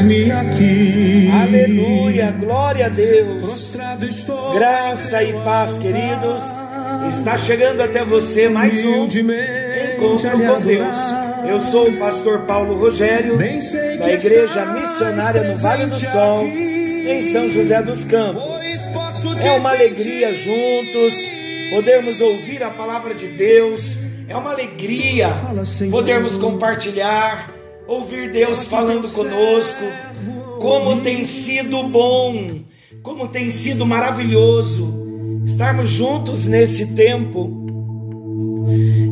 eis-me aqui. Aleluia, glória a Deus. Graça e paz, queridos. Está chegando até você mais um encontro com Deus. Eu sou o pastor Paulo Rogério, da Igreja Missionária no Vale do Sol, em São José dos Campos. É uma alegria juntos podermos ouvir a palavra de Deus. É uma alegria podermos compartilhar, ouvir Deus falando conosco. Como tem sido bom, como tem sido maravilhoso estarmos juntos nesse tempo.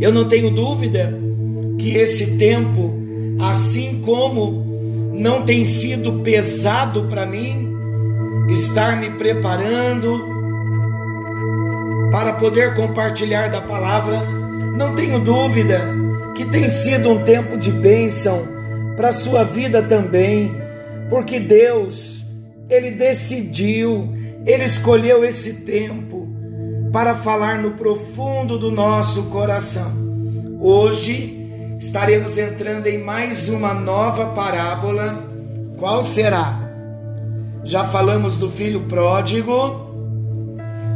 Eu não tenho dúvida que esse tempo, assim como não tem sido pesado para mim, estar me preparando para poder compartilhar da palavra, não tenho dúvida que tem sido um tempo de bênção para a sua vida também, porque Deus, Ele decidiu, Ele escolheu esse tempo para falar no profundo do nosso coração. Hoje estaremos entrando em mais uma nova parábola. Qual será? Já falamos do filho pródigo,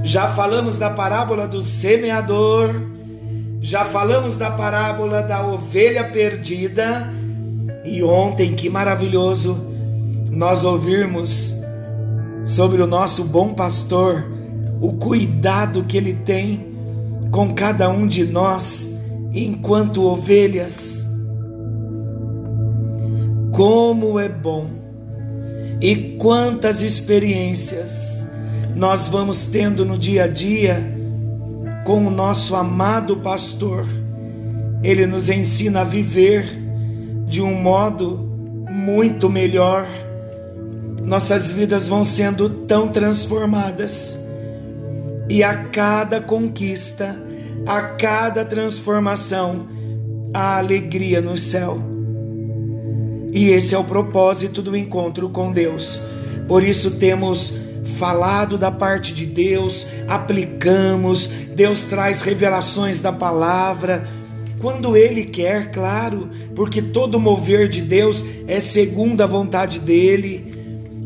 já falamos da parábola do semeador, já falamos da parábola da ovelha perdida, e ontem, que maravilhoso, nós ouvirmos sobre o nosso bom pastor, o cuidado que ele tem com cada um de nós enquanto ovelhas. Como é bom e quantas experiências nós vamos tendo no dia a dia com o nosso amado pastor. Ele nos ensina a viver de um modo muito melhor. Nossas vidas vão sendo tão transformadas e a cada conquista, a cada transformação, a alegria no céu. E esse é o propósito do encontro com Deus. Por isso temos falado da parte de Deus, aplicamos, Deus traz revelações da palavra, quando Ele quer, claro, porque todo mover de Deus é segundo a vontade dEle,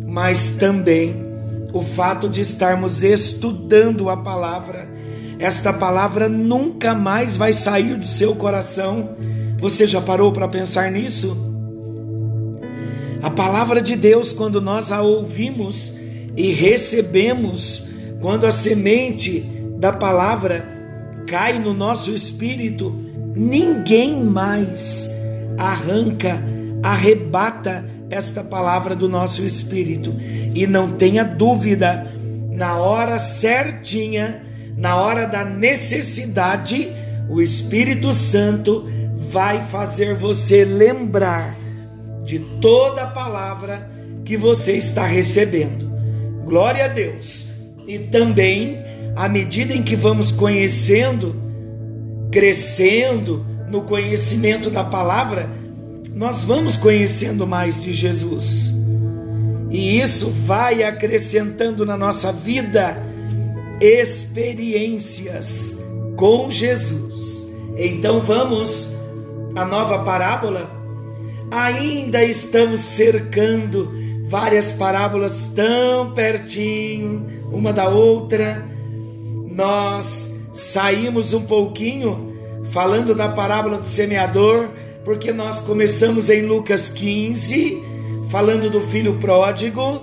mas também o fato de estarmos estudando a palavra. Esta palavra nunca mais vai sair do seu coração. Você já parou para pensar nisso? A palavra de Deus, quando nós a ouvimos e recebemos, quando a semente da palavra cai no nosso espírito, ninguém mais arranca, arrebata esta palavra do nosso espírito. E não tenha dúvida, na hora certinha, na hora da necessidade, o Espírito Santo vai fazer você lembrar de toda a palavra que você está recebendo. Glória a Deus. E também, à medida em que vamos conhecendo, crescendo no conhecimento da palavra, nós vamos conhecendo mais de Jesus. E isso vai acrescentando na nossa vida experiências com Jesus. Então vamos à nova parábola. Ainda estamos cercando várias parábolas tão pertinho uma da outra. Nós saímos um pouquinho falando da parábola do semeador porque nós começamos em Lucas 15, falando do filho pródigo,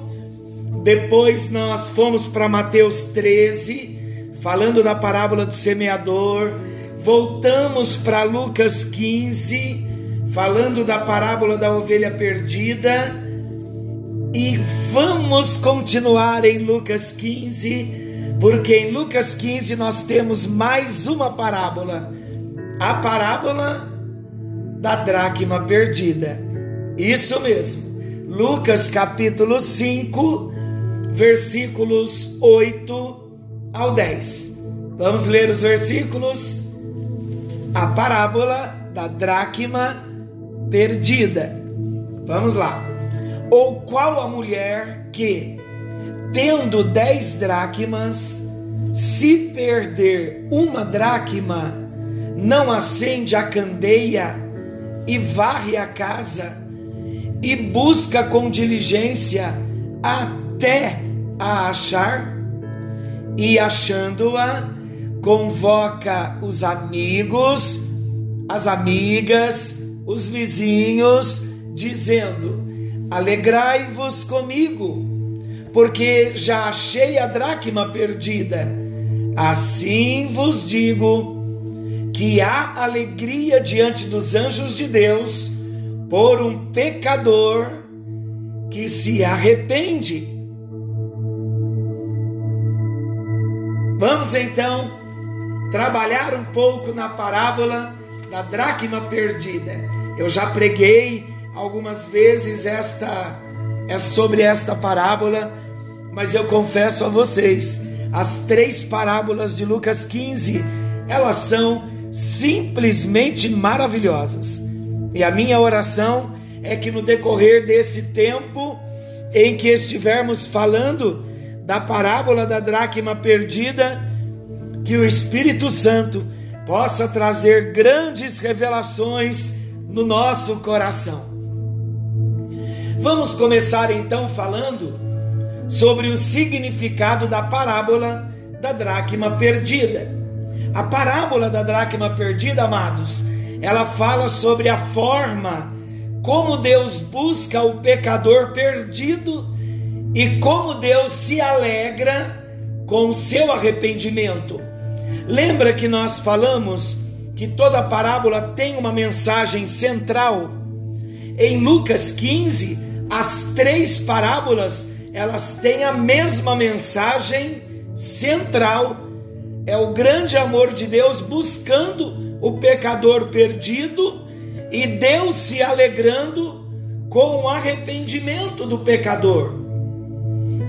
depois nós fomos para Mateus 13, falando da parábola do semeador, voltamos para Lucas 15, falando da parábola da ovelha perdida, e vamos continuar em Lucas 15, porque em Lucas 15 nós temos mais uma parábola, a parábola da dracma perdida. Isso mesmo. Lucas capítulo 5, versículos 8 ao 10. Vamos ler os versículos. A parábola da dracma perdida. Vamos lá. Ou qual a mulher que, tendo dez dracmas, se perder uma dracma, não acende a candeia e varre a casa e busca com diligência até a achar? E achando-a, convoca os amigos, as amigas, os vizinhos, dizendo: Alegrai-vos comigo, porque já achei a dracma perdida. Assim vos digo que há alegria diante dos anjos de Deus por um pecador que se arrepende. Vamos então trabalhar um pouco na parábola da dracma perdida. Eu já preguei algumas vezes esta é sobre esta parábola, mas eu confesso a vocês, as três parábolas de Lucas 15, elas são simplesmente maravilhosas. E a minha oração é que no decorrer desse tempo em que estivermos falando da parábola da dracma perdida, que o Espírito Santo possa trazer grandes revelações no nosso coração. Vamos começar então falando sobre o significado da parábola da dracma perdida. A parábola da dracma perdida, amados, ela fala sobre a forma como Deus busca o pecador perdido e como Deus se alegra com o seu arrependimento. Lembra que nós falamos que toda parábola tem uma mensagem central? Em Lucas 15, as três parábolas, elas têm a mesma mensagem central. É o grande amor de Deus buscando o pecador perdido e Deus se alegrando com o arrependimento do pecador.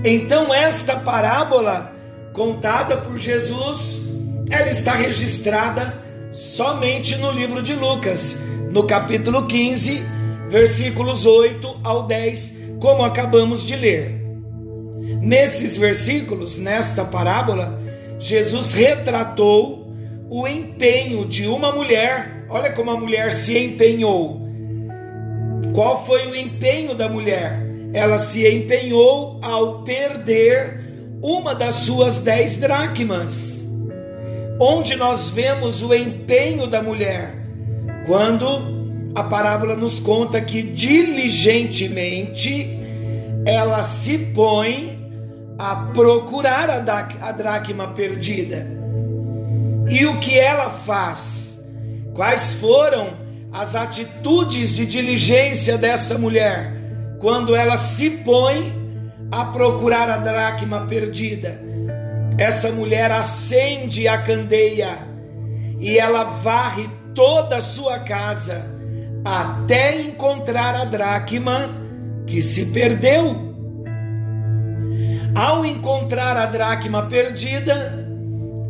Então, esta parábola contada por Jesus ela está registrada somente no livro de Lucas, no capítulo 15, versículos 8 ao 10, como acabamos de ler. Nesses versículos, nesta parábola, Jesus retratou o empenho de uma mulher. Olha como a mulher se empenhou. Qual foi o empenho da mulher? Ela se empenhou ao perder uma das suas dez dracmas onde nós vemos o empenho da mulher, quando a parábola nos conta que diligentemente ela se põe a procurar a, dracma perdida. E o que ela faz? Quais foram as atitudes de diligência dessa mulher quando ela se põe a procurar a dracma perdida? essa mulher acende a candeia e ela varre toda a sua casa até encontrar a dracma que se perdeu. Ao encontrar a dracma perdida,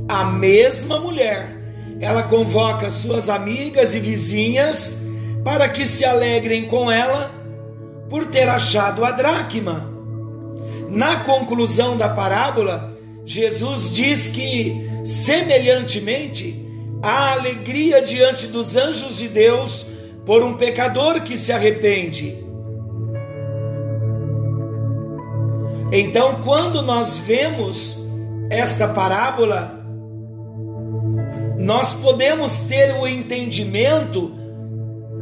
a mesma mulher, ela convoca suas amigas e vizinhas para que se alegrem com ela por ter achado a dracma. Na conclusão da parábola, Jesus diz que, semelhantemente, há alegria diante dos anjos de Deus por um pecador que se arrepende. Então, quando nós vemos esta parábola, nós podemos ter o entendimento,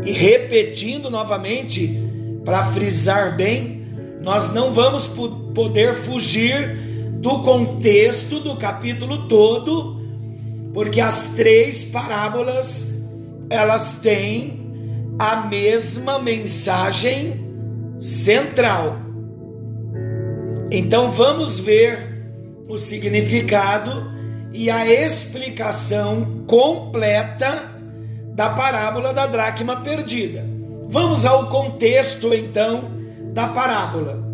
e repetindo novamente, para frisar bem, nós não vamos poder fugir do contexto do capítulo todo, porque as três parábolas elas têm a mesma mensagem central. Então vamos ver o significado e a explicação completa da parábola da dracma perdida. Vamos ao contexto então da parábola.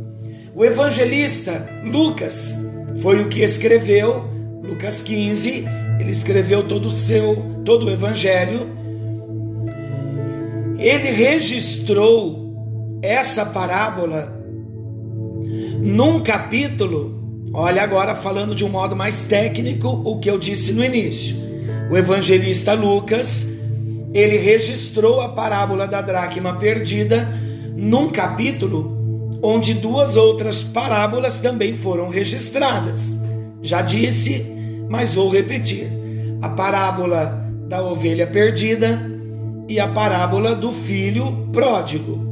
O evangelista Lucas foi o que escreveu Lucas 15, ele escreveu todo o seu todo o evangelho. Ele registrou essa parábola num capítulo, olha agora falando de um modo mais técnico o que eu disse no início. O evangelista Lucas, ele registrou a parábola da dracma perdida num capítulo onde duas outras parábolas também foram registradas. Já disse, mas vou repetir: a parábola da ovelha perdida e a parábola do filho pródigo.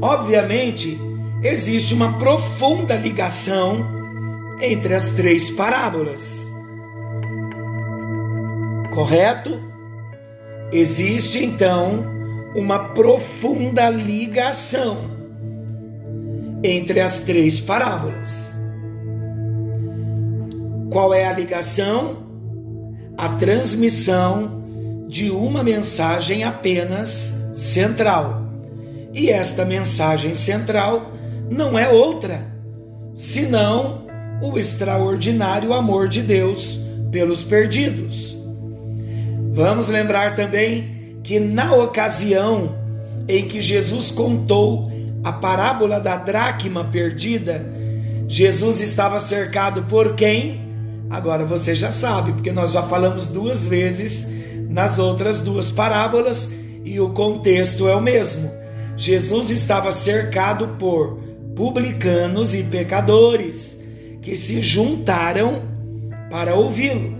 Obviamente, existe uma profunda ligação entre as três parábolas. Correto? Existe então uma profunda ligação entre as três parábolas. Qual é a ligação? A transmissão de uma mensagem apenas central. E esta mensagem central não é outra senão o extraordinário amor de Deus pelos perdidos. Vamos lembrar também que na ocasião em que Jesus contou a parábola da dracma perdida, Jesus estava cercado por quem? Agora você já sabe, porque nós já falamos duas vezes nas outras duas parábolas e o contexto é o mesmo. Jesus estava cercado por publicanos e pecadores que se juntaram para ouvi-lo.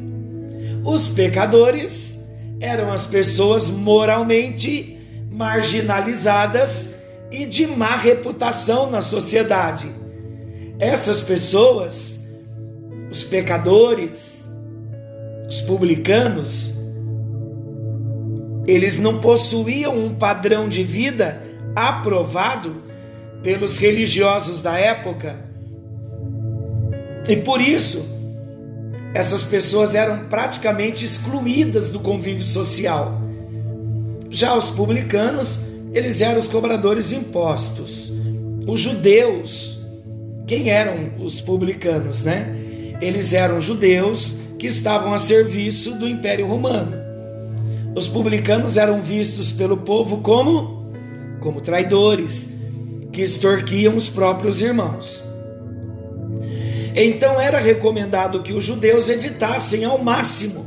Os pecadores eram as pessoas moralmente marginalizadas e de má reputação na sociedade. Essas pessoas, os pecadores, os publicanos, eles não possuíam um padrão de vida aprovado pelos religiosos da época. E por isso, essas pessoas eram praticamente excluídas do convívio social. Já os publicanos eles eram os cobradores de impostos. Os judeus, quem eram os publicanos, né? Eles eram judeus que estavam a serviço do Império Romano. Os publicanos eram vistos pelo povo como como traidores, que extorquiam os próprios irmãos. Então era recomendado que os judeus evitassem ao máximo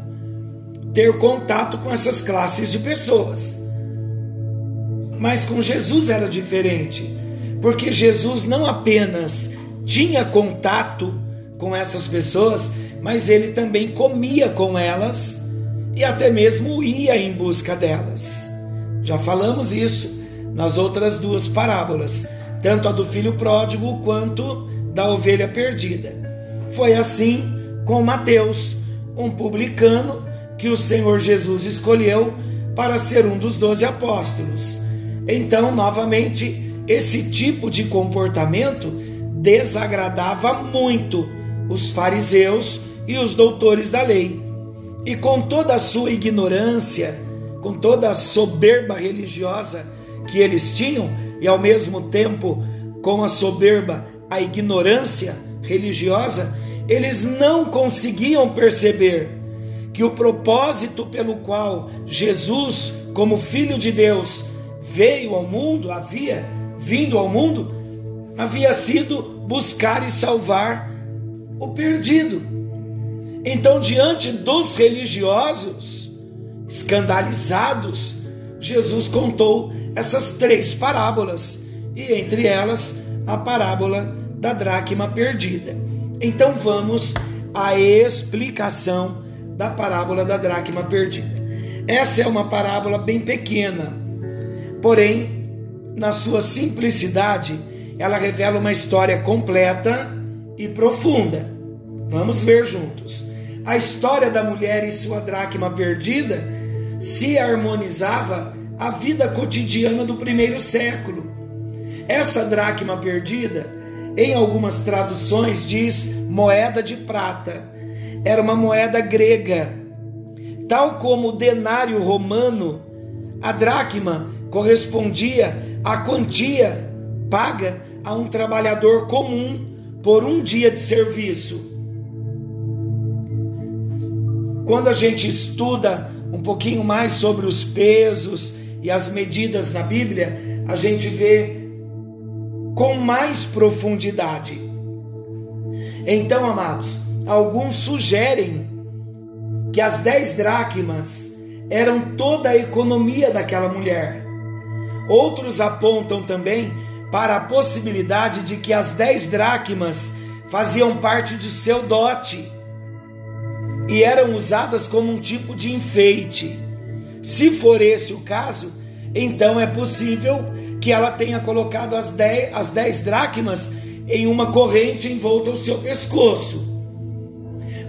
ter contato com essas classes de pessoas. Mas com Jesus era diferente, porque Jesus não apenas tinha contato com essas pessoas, mas ele também comia com elas e até mesmo ia em busca delas. Já falamos isso nas outras duas parábolas, tanto a do filho pródigo quanto da ovelha perdida. Foi assim com Mateus, um publicano que o Senhor Jesus escolheu para ser um dos doze apóstolos. Então, novamente, esse tipo de comportamento desagradava muito os fariseus e os doutores da lei. E com toda a sua ignorância, com toda a soberba religiosa que eles tinham, e ao mesmo tempo com a soberba, a ignorância religiosa, eles não conseguiam perceber que o propósito pelo qual Jesus, como Filho de Deus, veio ao mundo, havia vindo ao mundo, havia sido buscar e salvar o perdido. Então, diante dos religiosos escandalizados, Jesus contou essas três parábolas, e entre elas a parábola da dracma perdida. Então vamos à explicação da parábola da dracma perdida. Essa é uma parábola bem pequena, Porém, na sua simplicidade, ela revela uma história completa e profunda. Vamos ver juntos. A história da mulher e sua dracma perdida se harmonizava à vida cotidiana do primeiro século. Essa dracma perdida, em algumas traduções, diz moeda de prata. Era uma moeda grega Tal como o denário romano, a dracma correspondia à quantia paga a um trabalhador comum por um dia de serviço. Quando a gente estuda um pouquinho mais sobre os pesos e as medidas na Bíblia, a gente vê com mais profundidade. Então, amados, alguns sugerem que as dez dracmas eram toda a economia daquela mulher. Outros apontam também para a possibilidade de que as dez dracmas faziam parte de seu dote e eram usadas como um tipo de enfeite. Se for esse o caso, então é possível que ela tenha colocado as dez, as dez dracmas em uma corrente envolta ao seu pescoço.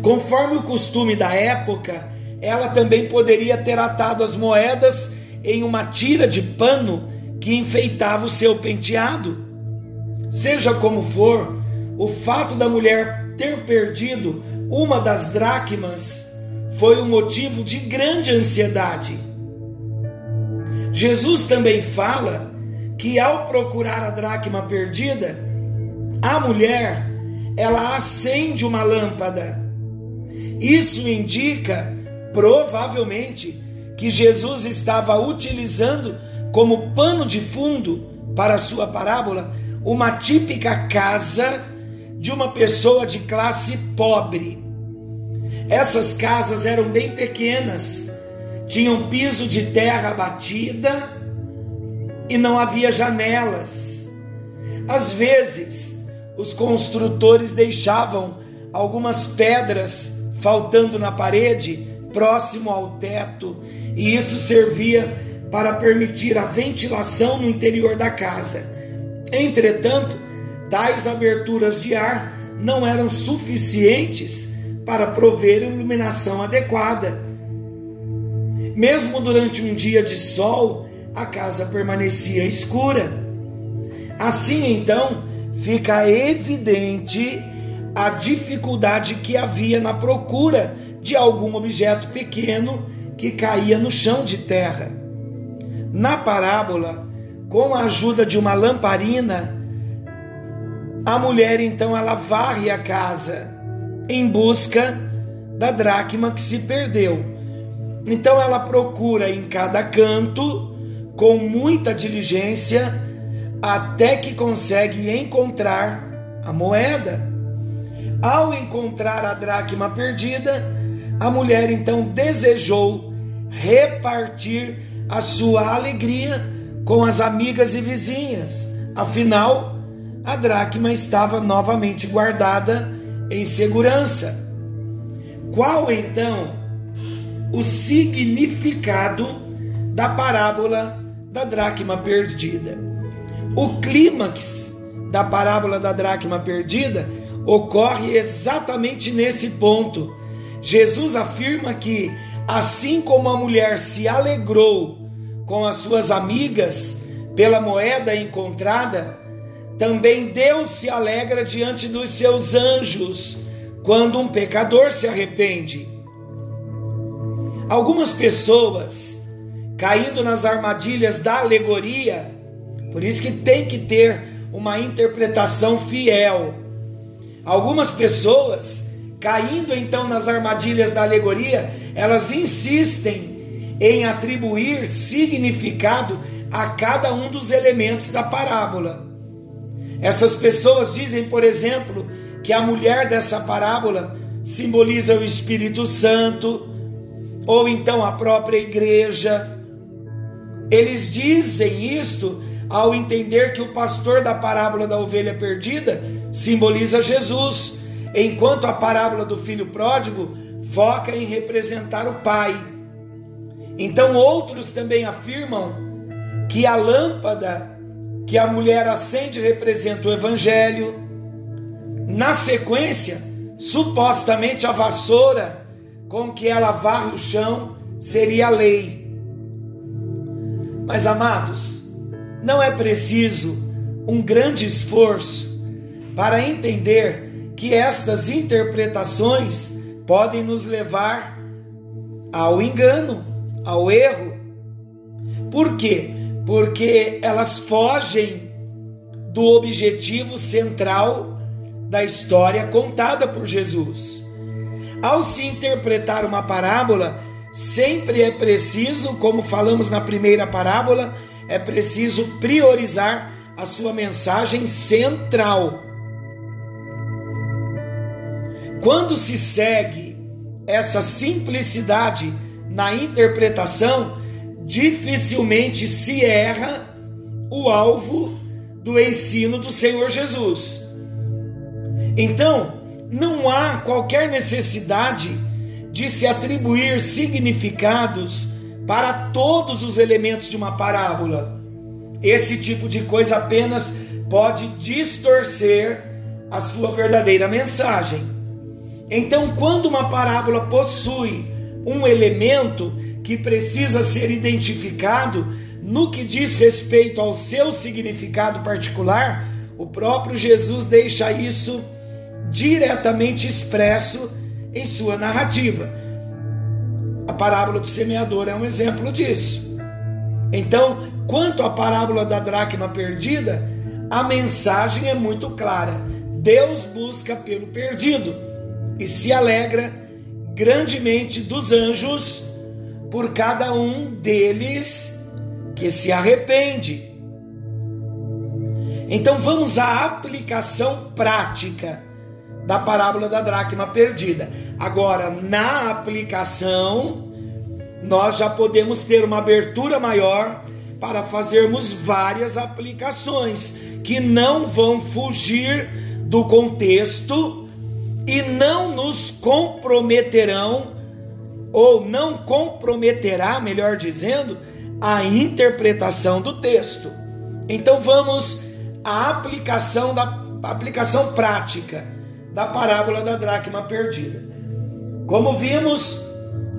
Conforme o costume da época, ela também poderia ter atado as moedas em uma tira de pano que enfeitava o seu penteado. Seja como for, o fato da mulher ter perdido uma das dracmas foi um motivo de grande ansiedade. Jesus também fala que ao procurar a dracma perdida, a mulher ela acende uma lâmpada. Isso indica provavelmente que Jesus estava utilizando como pano de fundo para a sua parábola uma típica casa de uma pessoa de classe pobre. Essas casas eram bem pequenas, tinham piso de terra batida e não havia janelas. Às vezes, os construtores deixavam algumas pedras faltando na parede, próximo ao teto, e isso servia para permitir a ventilação no interior da casa. Entretanto, tais aberturas de ar não eram suficientes para prover iluminação adequada. Mesmo durante um dia de sol, a casa permanecia escura. Assim então, fica evidente a dificuldade que havia na procura de algum objeto pequeno que caía no chão de terra. Na parábola, com a ajuda de uma lamparina, a mulher então ela varre a casa em busca da dracma que se perdeu. Então ela procura em cada canto com muita diligência até que consegue encontrar a moeda. Ao encontrar a dracma perdida, a mulher então desejou repartir a sua alegria com as amigas e vizinhas. Afinal, a dracma estava novamente guardada em segurança. Qual então o significado da parábola da dracma perdida? O clímax da parábola da dracma perdida ocorre exatamente nesse ponto. Jesus afirma que, assim como a mulher se alegrou com as suas amigas pela moeda encontrada, também Deus se alegra diante dos seus anjos quando um pecador se arrepende. Algumas pessoas caindo nas armadilhas da alegoria, por isso que tem que ter uma interpretação fiel. Algumas pessoas caindo então nas armadilhas da alegoria, elas insistem em atribuir significado a cada um dos elementos da parábola. Essas pessoas dizem, por exemplo, que a mulher dessa parábola simboliza o Espírito Santo, ou então a própria igreja. Eles dizem isto ao entender que o pastor da parábola da ovelha perdida simboliza Jesus, enquanto a parábola do filho pródigo foca em representar o pai. Então outros também afirmam que a lâmpada que a mulher acende representa o evangelho. Na sequência, supostamente a vassoura com que ela varre o chão seria a lei. Mas amados, não é preciso um grande esforço para entender que estas interpretações podem nos levar ao engano, ao erro. Por quê? Porque elas fogem do objetivo central da história contada por Jesus. Ao se interpretar uma parábola, sempre é preciso, como falamos na primeira parábola, é preciso priorizar a sua mensagem central. Quando se segue essa simplicidade na interpretação, dificilmente se erra o alvo do ensino do Senhor Jesus. Então, não há qualquer necessidade de se atribuir significados para todos os elementos de uma parábola. Esse tipo de coisa apenas pode distorcer a sua verdadeira mensagem. Então, quando uma parábola possui um elemento que precisa ser identificado no que diz respeito ao seu significado particular, o próprio Jesus deixa isso diretamente expresso em sua narrativa. A parábola do semeador é um exemplo disso. Então, quanto à parábola da dracma perdida, a mensagem é muito clara. Deus busca pelo perdido e se alegra grandemente dos anjos por cada um deles que se arrepende. Então vamos à aplicação prática da parábola da dracma perdida. Agora, na aplicação, nós já podemos ter uma abertura maior para fazermos várias aplicações que não vão fugir do contexto e não nos comprometerão ou não comprometerá, melhor dizendo, a interpretação do texto. Então vamos à aplicação da aplicação prática da parábola da dracma perdida. Como vimos,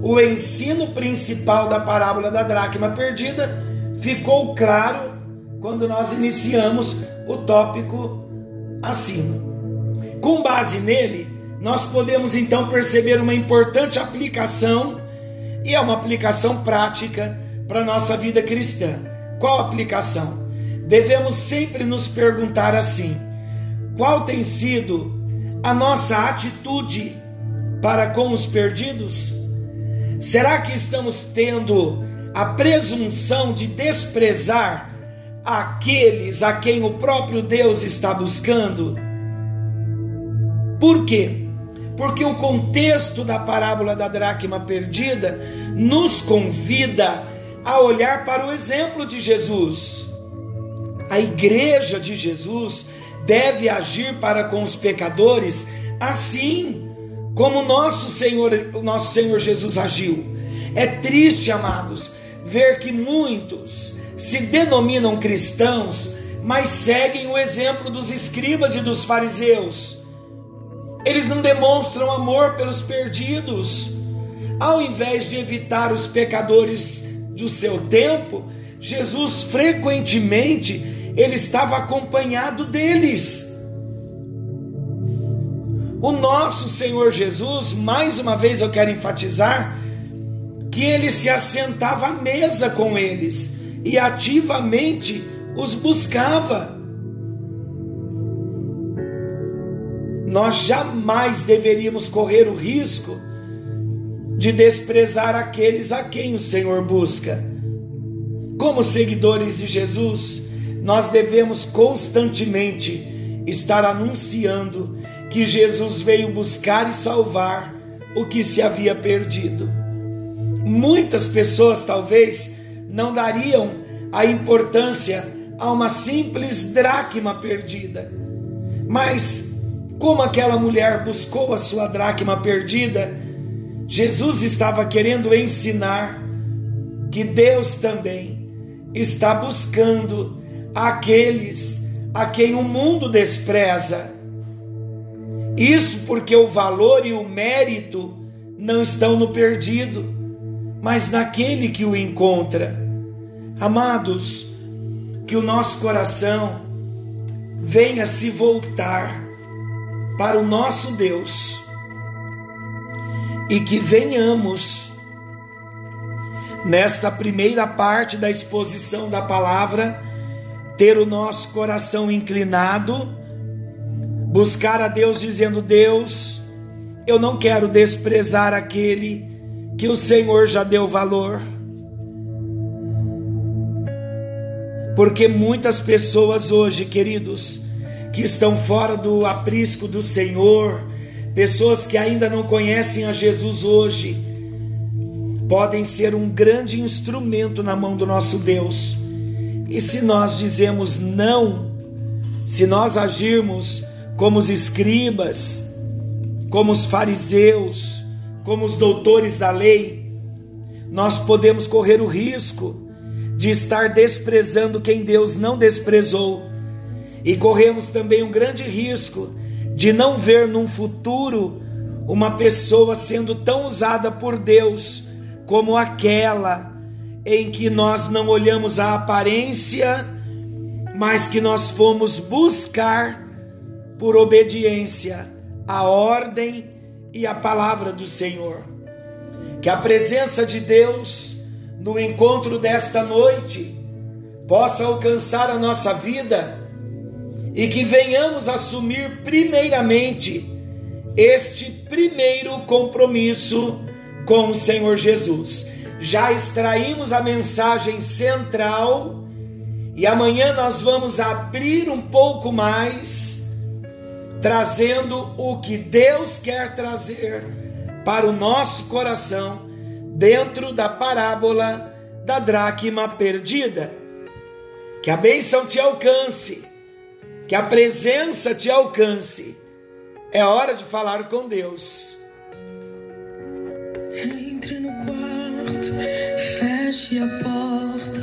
o ensino principal da parábola da dracma perdida ficou claro quando nós iniciamos o tópico acima. Com base nele, nós podemos então perceber uma importante aplicação e é uma aplicação prática para a nossa vida cristã. Qual aplicação? Devemos sempre nos perguntar assim: qual tem sido a nossa atitude para com os perdidos? Será que estamos tendo a presunção de desprezar aqueles a quem o próprio Deus está buscando? Por quê? Porque o contexto da parábola da dracma perdida nos convida a olhar para o exemplo de Jesus. A igreja de Jesus deve agir para com os pecadores assim como nosso Senhor, o nosso Senhor Jesus agiu. É triste, amados, ver que muitos se denominam cristãos, mas seguem o exemplo dos escribas e dos fariseus. Eles não demonstram amor pelos perdidos. Ao invés de evitar os pecadores do seu tempo, Jesus frequentemente ele estava acompanhado deles. O nosso Senhor Jesus, mais uma vez eu quero enfatizar, que ele se assentava à mesa com eles e ativamente os buscava. Nós jamais deveríamos correr o risco de desprezar aqueles a quem o Senhor busca. Como seguidores de Jesus, nós devemos constantemente estar anunciando que Jesus veio buscar e salvar o que se havia perdido. Muitas pessoas talvez não dariam a importância a uma simples dracma perdida. Mas, como aquela mulher buscou a sua dracma perdida, Jesus estava querendo ensinar que Deus também está buscando aqueles a quem o mundo despreza. Isso porque o valor e o mérito não estão no perdido, mas naquele que o encontra. Amados, que o nosso coração venha se voltar para o nosso Deus e que venhamos nesta primeira parte da exposição da palavra, ter o nosso coração inclinado, buscar a Deus dizendo: Deus, eu não quero desprezar aquele que o Senhor já deu valor. Porque muitas pessoas hoje, queridos, que estão fora do aprisco do Senhor, pessoas que ainda não conhecem a Jesus hoje, podem ser um grande instrumento na mão do nosso Deus. E se nós dizemos não, se nós agirmos como os escribas, como os fariseus, como os doutores da lei, nós podemos correr o risco de estar desprezando quem Deus não desprezou. E corremos também um grande risco de não ver num futuro uma pessoa sendo tão usada por Deus como aquela em que nós não olhamos a aparência, mas que nós fomos buscar por obediência a ordem e a palavra do Senhor. Que a presença de Deus no encontro desta noite possa alcançar a nossa vida e que venhamos assumir primeiramente este primeiro compromisso com o Senhor Jesus. Já extraímos a mensagem central e amanhã nós vamos abrir um pouco mais, trazendo o que Deus quer trazer para o nosso coração dentro da parábola da dracma perdida. Que a bênção te alcance que a presença te alcance. É hora de falar com Deus. Entre no quarto, feche a porta.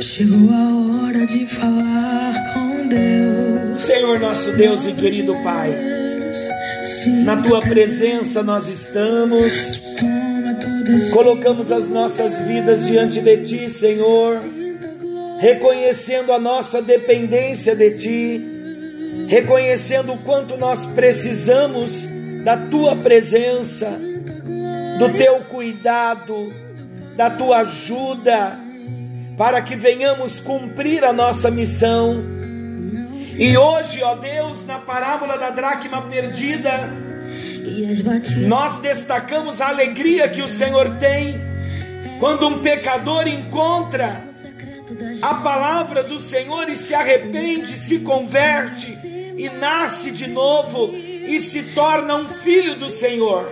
Chegou a hora de falar com Deus. Senhor, nosso Deus e querido Pai, na tua presença nós estamos. Colocamos as nossas vidas diante de ti, Senhor reconhecendo a nossa dependência de Ti, reconhecendo o quanto nós precisamos da Tua presença, do Teu cuidado, da Tua ajuda, para que venhamos cumprir a nossa missão. E hoje, ó Deus, na parábola da dracma perdida, nós destacamos a alegria que o Senhor tem quando um pecador encontra a palavra do Senhor e se arrepende, se converte e nasce de novo e se torna um filho do Senhor.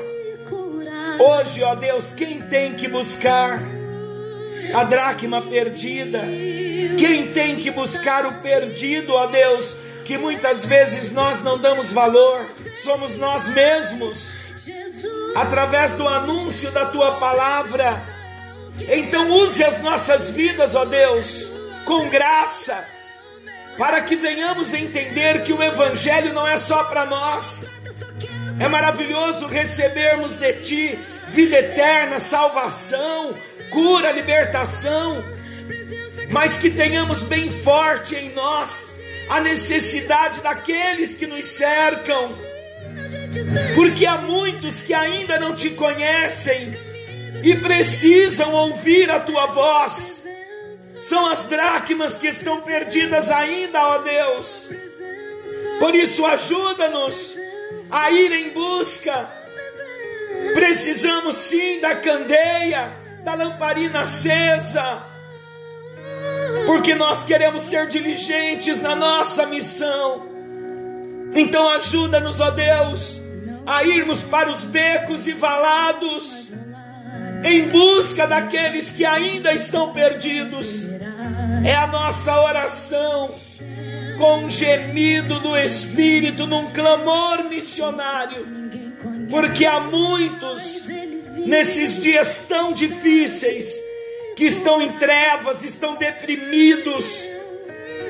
Hoje, ó Deus, quem tem que buscar a dracma perdida? Quem tem que buscar o perdido, ó Deus, que muitas vezes nós não damos valor, somos nós mesmos. Através do anúncio da tua palavra, então use as nossas vidas, ó Deus, com graça, para que venhamos entender que o Evangelho não é só para nós. É maravilhoso recebermos de Ti vida eterna, salvação, cura, libertação, mas que tenhamos bem forte em nós a necessidade daqueles que nos cercam, porque há muitos que ainda não te conhecem e precisam ouvir a tua voz. São as dracmas que estão perdidas ainda, ó Deus. Por isso, ajuda-nos a ir em busca. Precisamos sim da candeia, da lamparina acesa, porque nós queremos ser diligentes na nossa missão. Então, ajuda-nos, ó Deus, a irmos para os becos e valados em busca daqueles que ainda estão perdidos. É a nossa oração com um gemido do Espírito, num clamor missionário, porque há muitos nesses dias tão difíceis que estão em trevas, estão deprimidos,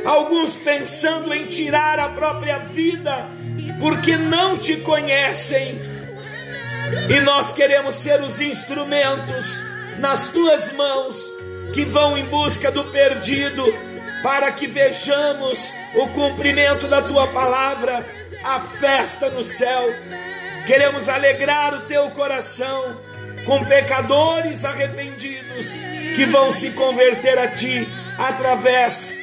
alguns pensando em tirar a própria vida, porque não te conhecem e nós queremos ser os instrumentos nas tuas mãos que vão em busca do perdido, para que vejamos o cumprimento da tua palavra, a festa no céu. Queremos alegrar o teu coração, com pecadores arrependidos que vão se converter a Ti através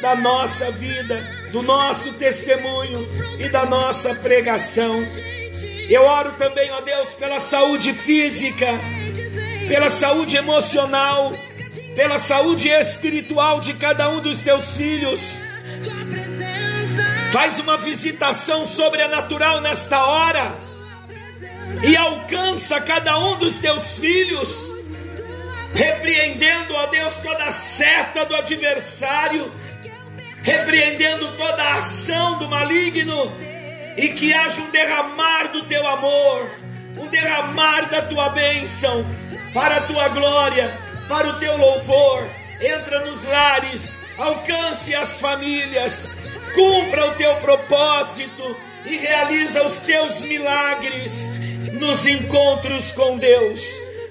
da nossa vida, do nosso testemunho e da nossa pregação. Eu oro também, ó Deus, pela saúde física, pela saúde emocional, pela saúde espiritual de cada um dos teus filhos. Faz uma visitação sobrenatural nesta hora e alcança cada um dos teus filhos, repreendendo, ó Deus, toda seta do adversário, repreendendo toda a ação do maligno, e que haja um derramar do teu amor, um derramar da tua bênção, para a tua glória, para o teu louvor. Entra nos lares, alcance as famílias, cumpra o teu propósito e realiza os teus milagres nos encontros com Deus.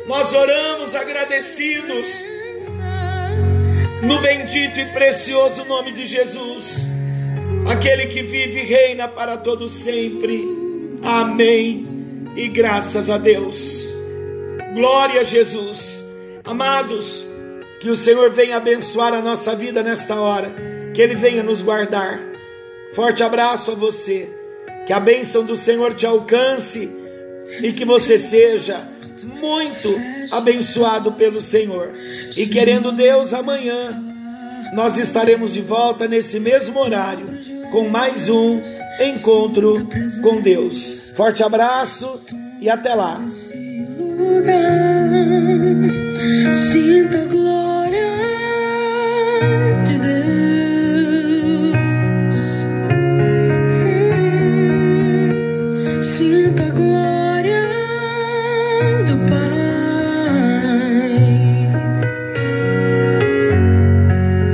Nós oramos agradecidos no bendito e precioso nome de Jesus, aquele que vive e reina para todo sempre. Amém. E graças a Deus. Glória a Jesus. Amados, que o Senhor venha abençoar a nossa vida nesta hora, que ele venha nos guardar. Forte abraço a você. Que a bênção do Senhor te alcance e que você seja muito abençoado pelo Senhor. E querendo Deus, amanhã nós estaremos de volta nesse mesmo horário com mais um encontro com Deus. Forte abraço e até lá. Sinta